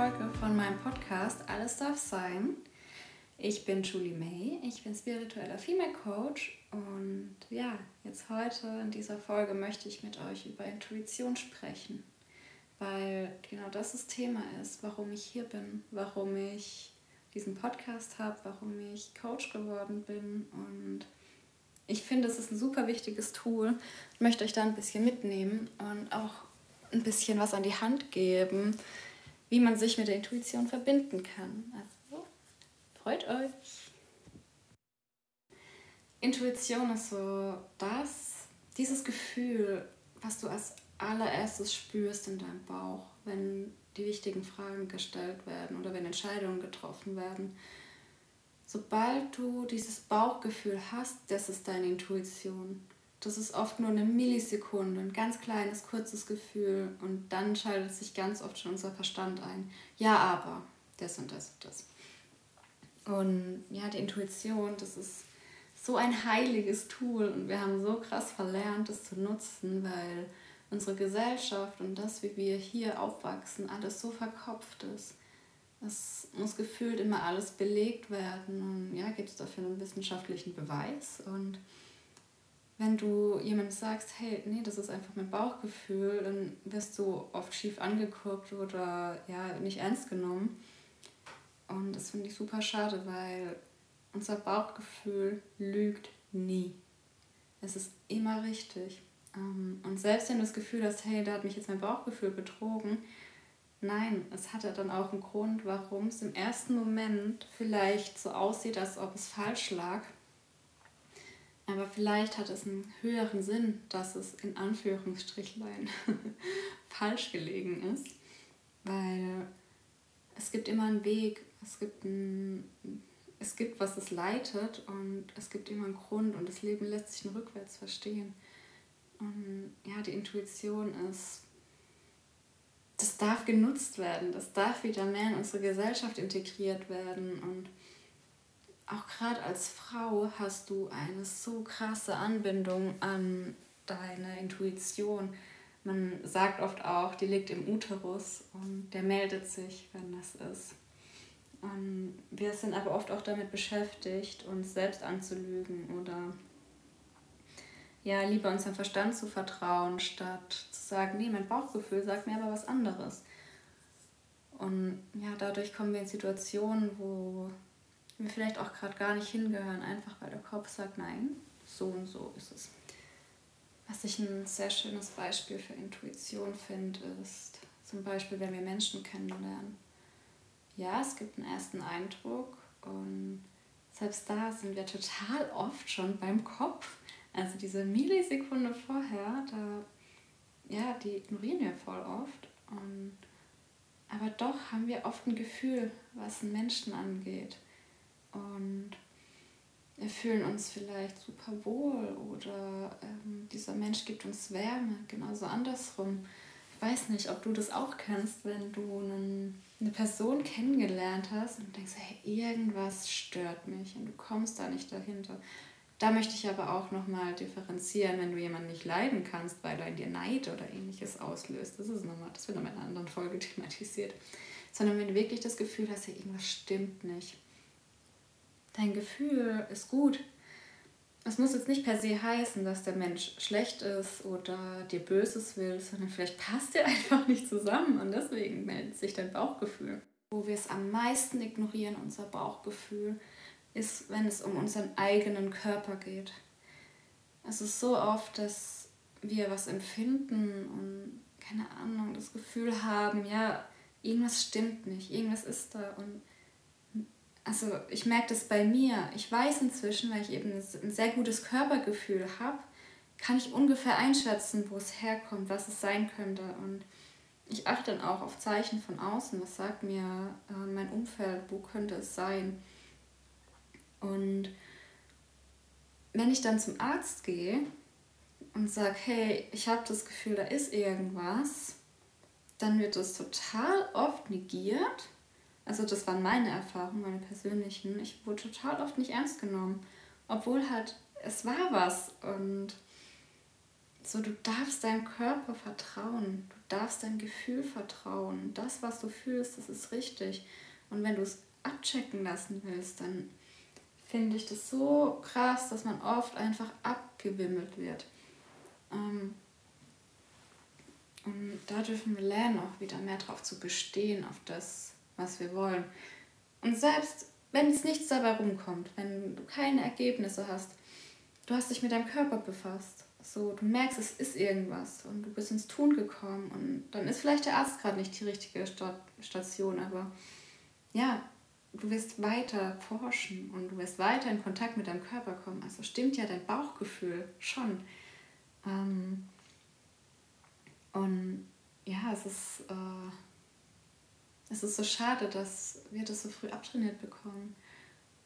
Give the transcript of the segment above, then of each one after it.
Folge von meinem Podcast Alles darf sein. Ich bin Julie May, ich bin spiritueller Female Coach und ja, jetzt heute in dieser Folge möchte ich mit euch über Intuition sprechen, weil genau das das Thema ist, warum ich hier bin, warum ich diesen Podcast habe, warum ich Coach geworden bin und ich finde, es ist ein super wichtiges Tool. Ich möchte euch da ein bisschen mitnehmen und auch ein bisschen was an die Hand geben, wie man sich mit der Intuition verbinden kann. Also freut euch. Intuition ist so das, dieses Gefühl, was du als allererstes spürst in deinem Bauch, wenn die wichtigen Fragen gestellt werden oder wenn Entscheidungen getroffen werden. Sobald du dieses Bauchgefühl hast, das ist deine Intuition. Das ist oft nur eine Millisekunde, ein ganz kleines, kurzes Gefühl und dann schaltet sich ganz oft schon unser Verstand ein. Ja, aber das und das und das. Und ja, die Intuition, das ist so ein heiliges Tool und wir haben so krass verlernt, es zu nutzen, weil unsere Gesellschaft und das, wie wir hier aufwachsen, alles so verkopft ist. Es muss gefühlt immer alles belegt werden und ja, gibt es dafür einen wissenschaftlichen Beweis. Und wenn du jemandem sagst, hey, nee, das ist einfach mein Bauchgefühl, dann wirst du oft schief angeguckt oder ja, nicht ernst genommen. Und das finde ich super schade, weil unser Bauchgefühl lügt nie. Es ist immer richtig. Ähm, und selbst wenn du das Gefühl hast, hey, da hat mich jetzt mein Bauchgefühl betrogen, Nein, es hatte dann auch einen Grund, warum es im ersten Moment vielleicht so aussieht, als ob es falsch lag. Aber vielleicht hat es einen höheren Sinn, dass es in Anführungsstrichlein falsch gelegen ist. Weil es gibt immer einen Weg, es gibt, ein, es gibt, was es leitet und es gibt immer einen Grund und das Leben lässt sich nur rückwärts verstehen. Und ja, die Intuition ist das darf genutzt werden, das darf wieder mehr in unsere Gesellschaft integriert werden. Und auch gerade als Frau hast du eine so krasse Anbindung an deine Intuition. Man sagt oft auch, die liegt im Uterus und der meldet sich, wenn das ist. Und wir sind aber oft auch damit beschäftigt, uns selbst anzulügen oder ja, lieber unserem Verstand zu vertrauen, statt zu sagen, nee, mein Bauchgefühl sagt mir aber was anderes. Und ja, dadurch kommen wir in Situationen, wo wir vielleicht auch gerade gar nicht hingehören, einfach weil der Kopf sagt, nein, so und so ist es. Was ich ein sehr schönes Beispiel für Intuition finde, ist zum Beispiel, wenn wir Menschen kennenlernen. Ja, es gibt einen ersten Eindruck und selbst da sind wir total oft schon beim Kopf also diese Millisekunde vorher, da, ja, die ignorieren wir voll oft. Und, aber doch haben wir oft ein Gefühl, was einen Menschen angeht. Und wir fühlen uns vielleicht super wohl oder ähm, dieser Mensch gibt uns Wärme, genauso andersrum. Ich weiß nicht, ob du das auch kennst, wenn du einen, eine Person kennengelernt hast und denkst, hey, irgendwas stört mich und du kommst da nicht dahinter. Da möchte ich aber auch nochmal differenzieren, wenn du jemanden nicht leiden kannst, weil er in dir Neid oder ähnliches auslöst. Das ist nochmal, das wird nochmal in einer anderen Folge thematisiert. Sondern wenn du wirklich das Gefühl hast, ja, irgendwas stimmt nicht. Dein Gefühl ist gut. Es muss jetzt nicht per se heißen, dass der Mensch schlecht ist oder dir Böses will, sondern vielleicht passt ihr einfach nicht zusammen und deswegen meldet sich dein Bauchgefühl. Wo wir es am meisten ignorieren, unser Bauchgefühl, ist, wenn es um unseren eigenen Körper geht. Es ist so oft, dass wir was empfinden und keine Ahnung, das Gefühl haben, ja, irgendwas stimmt nicht, irgendwas ist da. Und also ich merke das bei mir. Ich weiß inzwischen, weil ich eben ein sehr gutes Körpergefühl habe, kann ich ungefähr einschätzen, wo es herkommt, was es sein könnte. Und ich achte dann auch auf Zeichen von außen. Was sagt mir äh, mein Umfeld? Wo könnte es sein? Und wenn ich dann zum Arzt gehe und sage, hey, ich habe das Gefühl, da ist irgendwas, dann wird das total oft negiert. Also das waren meine Erfahrungen, meine persönlichen. Ich wurde total oft nicht ernst genommen, obwohl halt es war was. Und so, du darfst deinem Körper vertrauen, du darfst deinem Gefühl vertrauen. Das, was du fühlst, das ist richtig. Und wenn du es abchecken lassen willst, dann finde ich das so krass, dass man oft einfach abgewimmelt wird. Ähm, und da dürfen wir lernen, auch wieder mehr darauf zu bestehen, auf das, was wir wollen. Und selbst wenn es nichts dabei rumkommt, wenn du keine Ergebnisse hast, du hast dich mit deinem Körper befasst. So, du merkst, es ist irgendwas und du bist ins Tun gekommen und dann ist vielleicht der Arzt gerade nicht die richtige Station, aber ja, du wirst weiter forschen und du wirst weiter in Kontakt mit deinem Körper kommen. Also stimmt ja dein Bauchgefühl schon. Ähm, und ja, es ist, äh, es ist so schade, dass wir das so früh abtrainiert bekommen.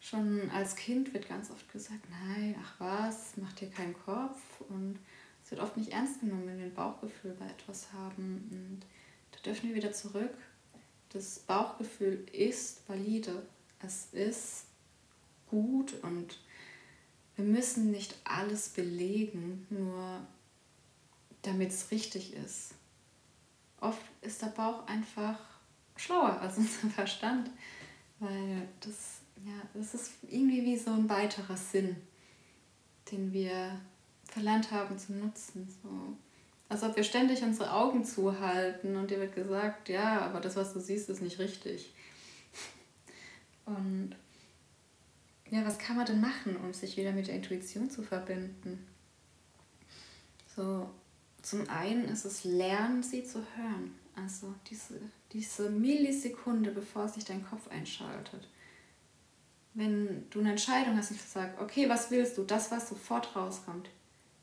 Schon als Kind wird ganz oft gesagt, nein, ach was, mach dir keinen Kopf. Und es wird oft nicht ernst genommen, wenn wir ein Bauchgefühl bei etwas haben. Und da dürfen wir wieder zurück. Das Bauchgefühl ist valide. Es ist gut und wir müssen nicht alles belegen, nur damit es richtig ist. Oft ist der Bauch einfach schlauer als unser Verstand, weil das, ja, das ist irgendwie wie so ein weiterer Sinn, den wir verlernt haben zu nutzen. So. Als ob wir ständig unsere Augen zuhalten und dir wird gesagt, ja, aber das, was du siehst, ist nicht richtig. Und ja, was kann man denn machen, um sich wieder mit der Intuition zu verbinden? So, zum einen ist es Lernen, sie zu hören. Also diese, diese Millisekunde, bevor sich dein Kopf einschaltet. Wenn du eine Entscheidung hast und sagst, okay, was willst du? Das, was sofort rauskommt.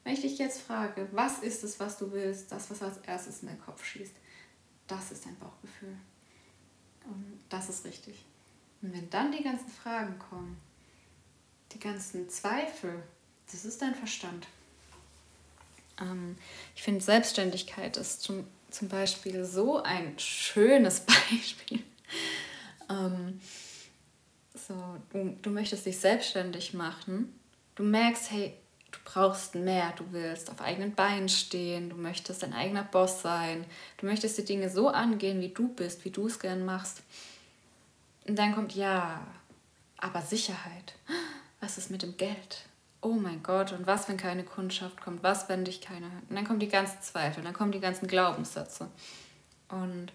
Wenn ich dich jetzt frage, was ist es, was du willst, das, was als erstes in deinen Kopf schießt, das ist dein Bauchgefühl. Und das ist richtig. Und wenn dann die ganzen Fragen kommen, die ganzen Zweifel, das ist dein Verstand. Ähm, ich finde, Selbstständigkeit ist zum, zum Beispiel so ein schönes Beispiel. ähm, so, du, du möchtest dich selbstständig machen. Du merkst, hey, du brauchst mehr, du willst auf eigenen Beinen stehen, du möchtest dein eigener Boss sein, du möchtest die Dinge so angehen, wie du bist, wie du es gern machst. Und dann kommt ja, aber Sicherheit. Was ist mit dem Geld? Oh mein Gott, und was, wenn keine Kundschaft kommt? Was, wenn dich keiner hört? Und dann kommen die ganzen Zweifel, dann kommen die ganzen Glaubenssätze. Und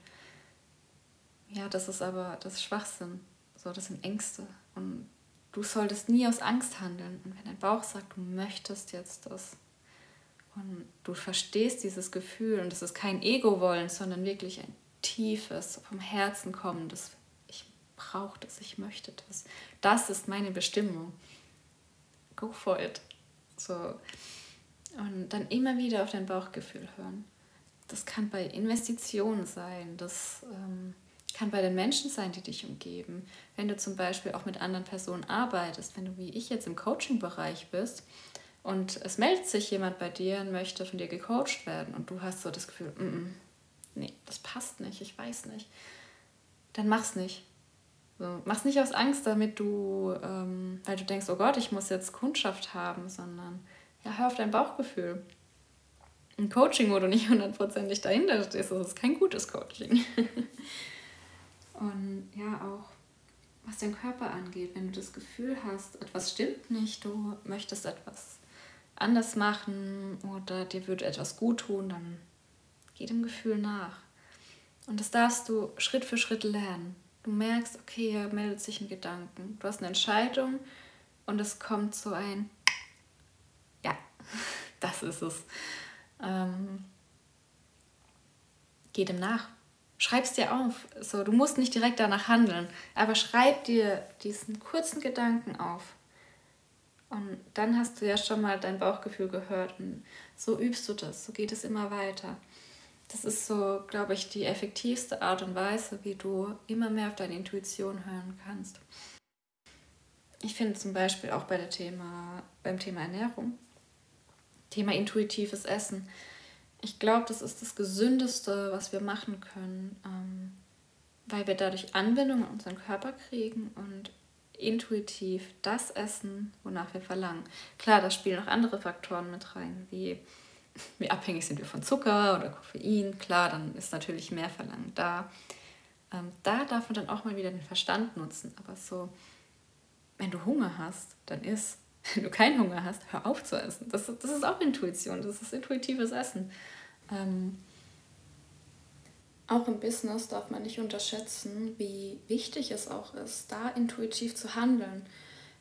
ja, das ist aber, das ist Schwachsinn. So, das sind Ängste. Und du solltest nie aus Angst handeln. Und wenn dein Bauch sagt, du möchtest jetzt das, und du verstehst dieses Gefühl, und es ist kein Ego-Wollen, sondern wirklich ein tiefes, vom Herzen kommendes, ich brauche das, ich möchte das. Das ist meine Bestimmung go for it. So. Und dann immer wieder auf dein Bauchgefühl hören. Das kann bei Investitionen sein, das ähm, kann bei den Menschen sein, die dich umgeben. Wenn du zum Beispiel auch mit anderen Personen arbeitest, wenn du wie ich jetzt im Coaching-Bereich bist und es meldet sich jemand bei dir und möchte von dir gecoacht werden und du hast so das Gefühl, mm -mm, nee, das passt nicht, ich weiß nicht, dann mach's nicht. So, mach's nicht aus Angst, damit du, ähm, weil du denkst, oh Gott, ich muss jetzt Kundschaft haben, sondern ja, hör auf dein Bauchgefühl. Ein Coaching, wo du nicht hundertprozentig dahinter stehst, das ist kein gutes Coaching. Und ja, auch was dein Körper angeht, wenn du das Gefühl hast, etwas stimmt nicht, du möchtest etwas anders machen oder dir würde etwas gut tun, dann geh dem Gefühl nach. Und das darfst du Schritt für Schritt lernen. Du merkst, okay, hier meldet sich ein Gedanken. Du hast eine Entscheidung und es kommt so ein, ja, das ist es. Ähm, geh dem nach. Schreib es dir auf. So, du musst nicht direkt danach handeln, aber schreib dir diesen kurzen Gedanken auf. Und dann hast du ja schon mal dein Bauchgefühl gehört und so übst du das, so geht es immer weiter. Das ist so, glaube ich, die effektivste Art und Weise, wie du immer mehr auf deine Intuition hören kannst. Ich finde zum Beispiel auch bei der Thema, beim Thema Ernährung, Thema intuitives Essen. Ich glaube, das ist das Gesündeste, was wir machen können, ähm, weil wir dadurch Anbindung an unseren Körper kriegen und intuitiv das essen, wonach wir verlangen. Klar, da spielen auch andere Faktoren mit rein, wie wie abhängig sind wir von Zucker oder Koffein, klar, dann ist natürlich mehr Verlangen da. Ähm, da darf man dann auch mal wieder den Verstand nutzen. Aber so, wenn du Hunger hast, dann isst. Wenn du keinen Hunger hast, hör auf zu essen. Das, das ist auch Intuition, das ist intuitives Essen. Ähm, auch im Business darf man nicht unterschätzen, wie wichtig es auch ist, da intuitiv zu handeln.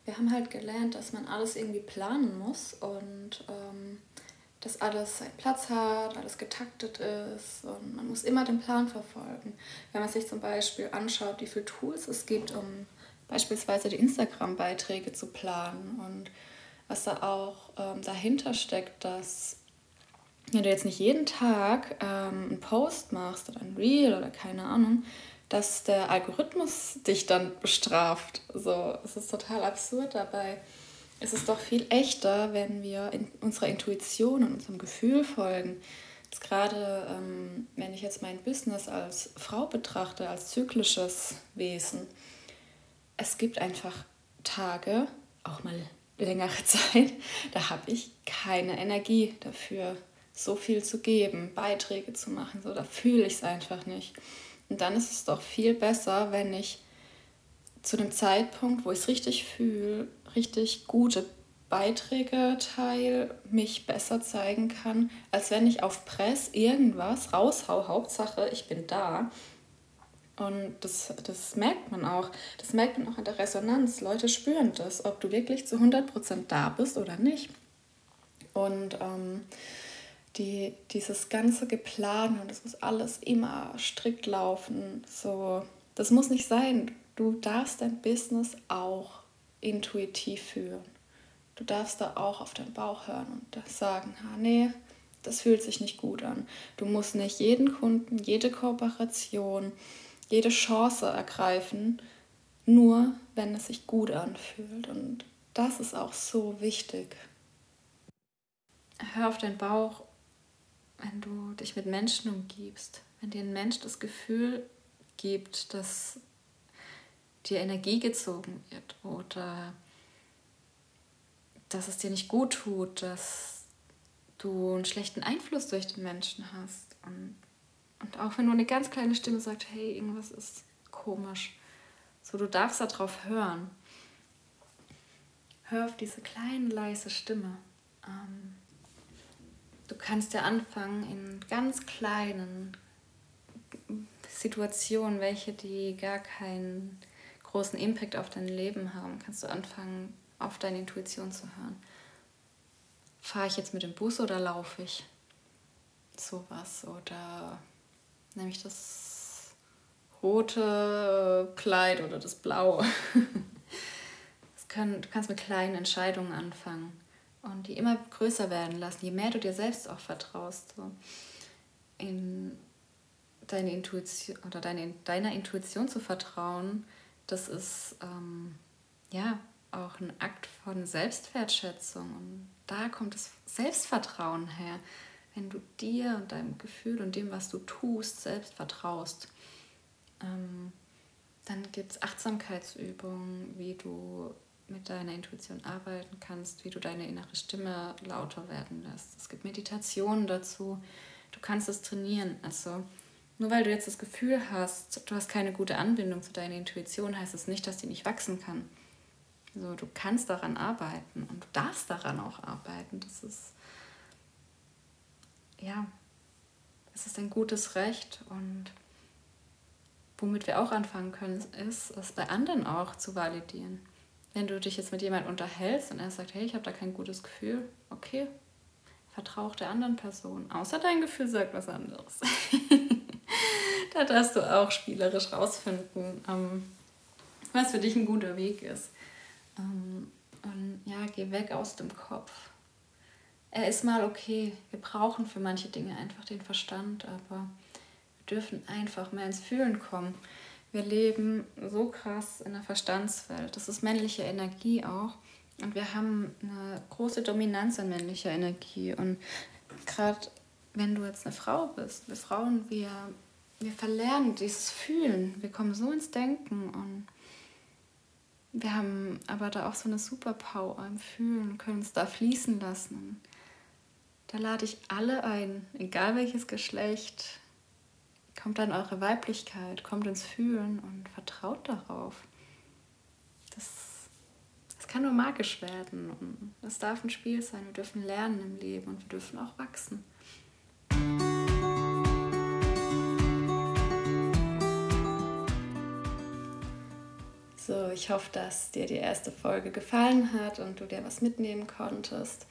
Wir haben halt gelernt, dass man alles irgendwie planen muss und ähm, dass alles seinen Platz hat, alles getaktet ist und man muss immer den Plan verfolgen. Wenn man sich zum Beispiel anschaut, wie viele Tools es gibt, um beispielsweise die Instagram-Beiträge zu planen und was da auch ähm, dahinter steckt, dass wenn du jetzt nicht jeden Tag ähm, einen Post machst oder ein Reel oder keine Ahnung, dass der Algorithmus dich dann bestraft. So, es ist total absurd dabei es ist doch viel echter, wenn wir in unserer Intuition und unserem Gefühl folgen. Jetzt gerade, ähm, wenn ich jetzt mein Business als Frau betrachte, als zyklisches Wesen, es gibt einfach Tage, auch mal längere Zeit, da habe ich keine Energie dafür, so viel zu geben, Beiträge zu machen. So, da fühle ich es einfach nicht. Und dann ist es doch viel besser, wenn ich zu dem Zeitpunkt, wo ich es richtig fühle, richtig gute Beiträge teile, mich besser zeigen kann, als wenn ich auf Press irgendwas raushau. Hauptsache, ich bin da. Und das, das merkt man auch. Das merkt man auch in der Resonanz. Leute spüren das, ob du wirklich zu 100% da bist oder nicht. Und ähm, die, dieses ganze Geplan und das muss alles immer strikt laufen. So, das muss nicht sein. Du darfst dein Business auch intuitiv führen. Du darfst da auch auf deinen Bauch hören und sagen, ha, nee, das fühlt sich nicht gut an. Du musst nicht jeden Kunden, jede Kooperation, jede Chance ergreifen, nur wenn es sich gut anfühlt. Und das ist auch so wichtig. Hör auf deinen Bauch, wenn du dich mit Menschen umgibst. Wenn dir ein Mensch das Gefühl gibt, dass dir Energie gezogen wird oder dass es dir nicht gut tut, dass du einen schlechten Einfluss durch den Menschen hast. Und, und auch wenn nur eine ganz kleine Stimme sagt, hey, irgendwas ist komisch, so du darfst darauf hören. Hör auf diese kleine, leise Stimme. Ähm, du kannst ja anfangen in ganz kleinen Situationen, welche die gar keinen großen Impact auf dein Leben haben, kannst du anfangen, auf deine Intuition zu hören. Fahre ich jetzt mit dem Bus oder laufe ich? Sowas. Oder nehme ich das rote Kleid oder das blaue? das können, du kannst mit kleinen Entscheidungen anfangen und die immer größer werden lassen, je mehr du dir selbst auch vertraust. So. In deine Intuition oder deine, deiner Intuition zu vertrauen, das ist ähm, ja auch ein Akt von Selbstwertschätzung. Und da kommt das Selbstvertrauen her, wenn du dir und deinem Gefühl und dem, was du tust, selbst vertraust. Ähm, dann gibt es Achtsamkeitsübungen, wie du mit deiner Intuition arbeiten kannst, wie du deine innere Stimme lauter werden lässt. Es gibt Meditationen dazu. Du kannst es trainieren. Also nur weil du jetzt das Gefühl hast, du hast keine gute Anbindung zu deiner Intuition, heißt es das nicht, dass die nicht wachsen kann. So, du kannst daran arbeiten und du darfst daran auch arbeiten. Das ist, ja, es ist ein gutes Recht und womit wir auch anfangen können, ist, es bei anderen auch zu validieren. Wenn du dich jetzt mit jemandem unterhältst und er sagt, hey, ich habe da kein gutes Gefühl, okay, vertraue der anderen Person. Außer dein Gefühl sagt was anderes. da darfst du auch spielerisch rausfinden, ähm, was für dich ein guter Weg ist. Ähm, und ja, geh weg aus dem Kopf. Er ist mal okay. Wir brauchen für manche Dinge einfach den Verstand, aber wir dürfen einfach mehr ins Fühlen kommen. Wir leben so krass in der Verstandswelt. Das ist männliche Energie auch. Und wir haben eine große Dominanz an männlicher Energie. Und gerade wenn du jetzt eine Frau bist, wir Frauen, wir wir verlernen dieses Fühlen. Wir kommen so ins Denken und wir haben aber da auch so eine Superpower im Fühlen, können es da fließen lassen. Da lade ich alle ein, egal welches Geschlecht. Kommt an eure Weiblichkeit, kommt ins Fühlen und vertraut darauf. Das, das kann nur magisch werden und es darf ein Spiel sein. Wir dürfen lernen im Leben und wir dürfen auch wachsen. So, ich hoffe, dass dir die erste Folge gefallen hat und du dir was mitnehmen konntest.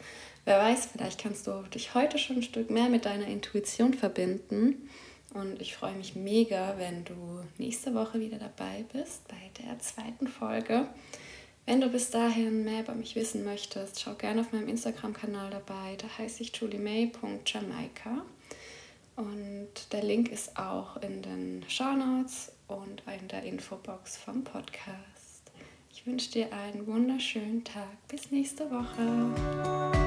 Wer weiß, vielleicht kannst du dich heute schon ein Stück mehr mit deiner Intuition verbinden. Und ich freue mich mega, wenn du nächste Woche wieder dabei bist bei der zweiten Folge. Wenn du bis dahin mehr über mich wissen möchtest, schau gerne auf meinem Instagram-Kanal dabei. Da heiße ich juliemay.jamaika. Und der Link ist auch in den Show Notes und in der Infobox vom Podcast. Ich wünsche dir einen wunderschönen Tag. Bis nächste Woche.